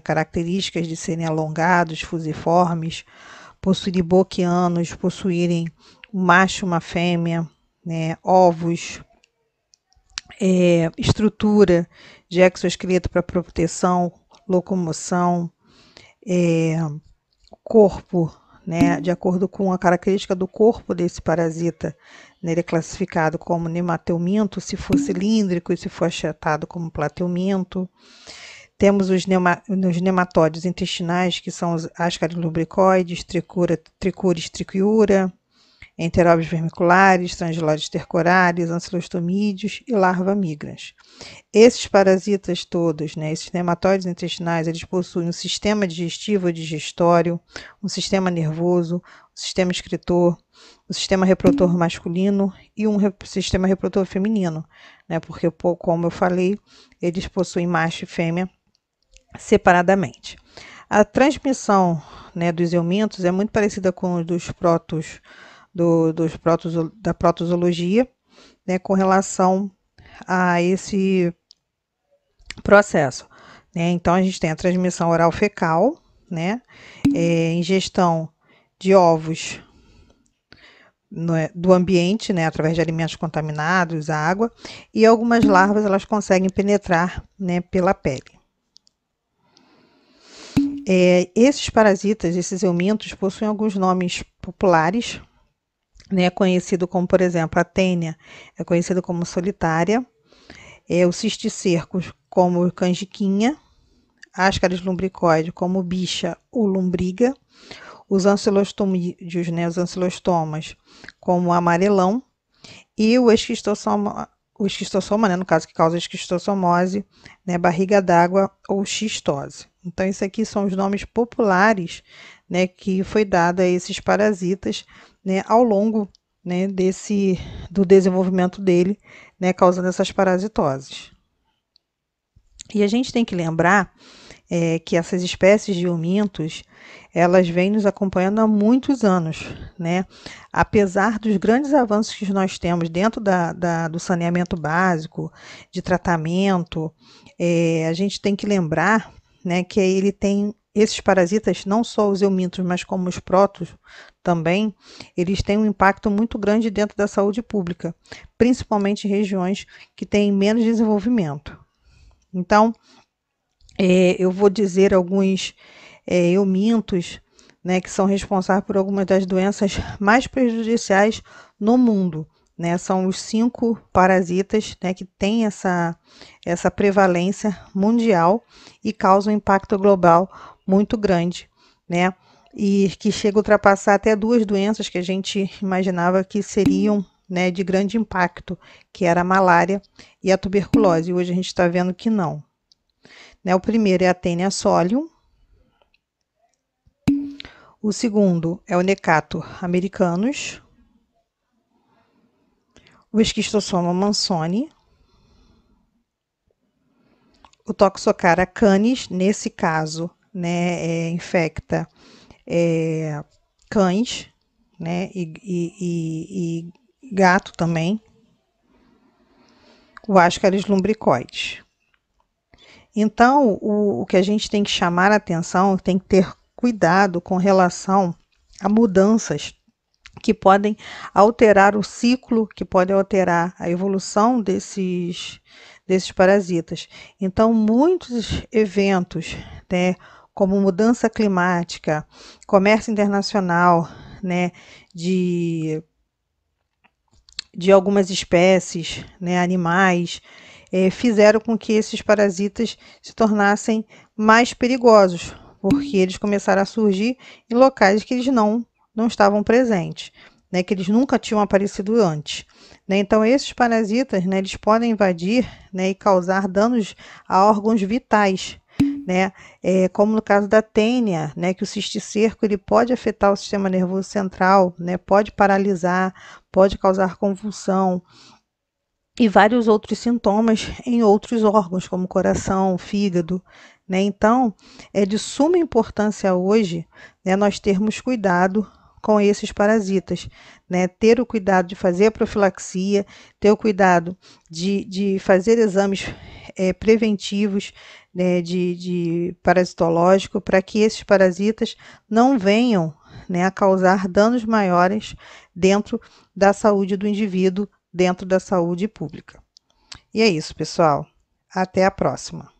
características de serem alongados, fusiformes, possuírem boquianos, possuírem um macho uma fêmea, né, ovos, é, estrutura de exoesqueleto para proteção, locomoção, é, corpo, né, de acordo com a característica do corpo desse parasita, né, ele é classificado como nemateuminto, se for cilíndrico e se for achatado como plateuminto. Temos os, nema, os intestinais, que são os ascaris lubricoides, tricura, tricuris triquiura, enteróbios vermiculares, translóides tercorares, ancilostomídeos e larva migrans. Esses parasitas todos, né, esses nematóides intestinais, eles possuem um sistema digestivo digestório, um sistema nervoso, um sistema excretor, um sistema reprodutor masculino e um sistema reprodutor feminino, né, porque, como eu falei, eles possuem macho e fêmea separadamente. A transmissão né, dos eumintos é muito parecida com os dos protos do, dos protos, da protozoologia, né, com relação a esse processo. Né? Então, a gente tem a transmissão oral fecal, né, é, ingestão de ovos no, do ambiente, né, através de alimentos contaminados, água, e algumas larvas elas conseguem penetrar né, pela pele. É, esses parasitas, esses eumintos, possuem alguns nomes populares, né, conhecido como, por exemplo, a tênia, é conhecido como solitária, é, o cisticerco como canjiquinha, ascaris lumbricoide como bicha ou lombriga, os ancilostomídeos, né, os ancilostomas como amarelão, e o esquistossoma, o esquistossoma, né, no caso que causa esquistossomose, né, barriga d'água ou xistose. Então, isso aqui são os nomes populares né, que foi dado a esses parasitas né, ao longo né, desse do desenvolvimento dele, né, causando essas parasitoses. E a gente tem que lembrar é, que essas espécies de umintos elas vêm nos acompanhando há muitos anos, né? Apesar dos grandes avanços que nós temos dentro da, da do saneamento básico, de tratamento, é, a gente tem que lembrar, né, que ele tem esses parasitas, não só os eumintos, mas como os protos também, eles têm um impacto muito grande dentro da saúde pública, principalmente em regiões que têm menos desenvolvimento. Então, é, eu vou dizer alguns é, eumintos né, que são responsáveis por algumas das doenças mais prejudiciais no mundo. Né, são os cinco parasitas né, que têm essa, essa prevalência mundial e causam impacto global muito grande, né? E que chega a ultrapassar até duas doenças que a gente imaginava que seriam né, de grande impacto, que era a malária e a tuberculose. E hoje a gente está vendo que não. Né, o primeiro é a Tênia solium. O segundo é o Necato americanus. O esquistossoma mansoni. O Toxocara canis, nesse caso, né, é, infecta é, cães, né, e, e, e, gato também, o Ascaris lumbricoides. Então, o, o que a gente tem que chamar atenção, tem que ter cuidado com relação a mudanças que podem alterar o ciclo, que podem alterar a evolução desses, desses parasitas. Então, muitos eventos, né, como mudança climática, comércio internacional, né, de, de algumas espécies, né, animais, é, fizeram com que esses parasitas se tornassem mais perigosos, porque eles começaram a surgir em locais que eles não, não estavam presentes, né, que eles nunca tinham aparecido antes. Né? Então, esses parasitas, né, eles podem invadir né, e causar danos a órgãos vitais né? É, como no caso da tênia, né? Que o cisticerco ele pode afetar o sistema nervoso central, né? Pode paralisar, pode causar convulsão e vários outros sintomas em outros órgãos, como coração, fígado, né? Então, é de suma importância hoje, né? Nós termos cuidado com esses parasitas, né? Ter o cuidado de fazer a profilaxia, ter o cuidado de, de fazer exames é, preventivos né, de, de parasitológico para que esses parasitas não venham né, a causar danos maiores dentro da saúde do indivíduo, dentro da saúde pública. E é isso, pessoal. Até a próxima.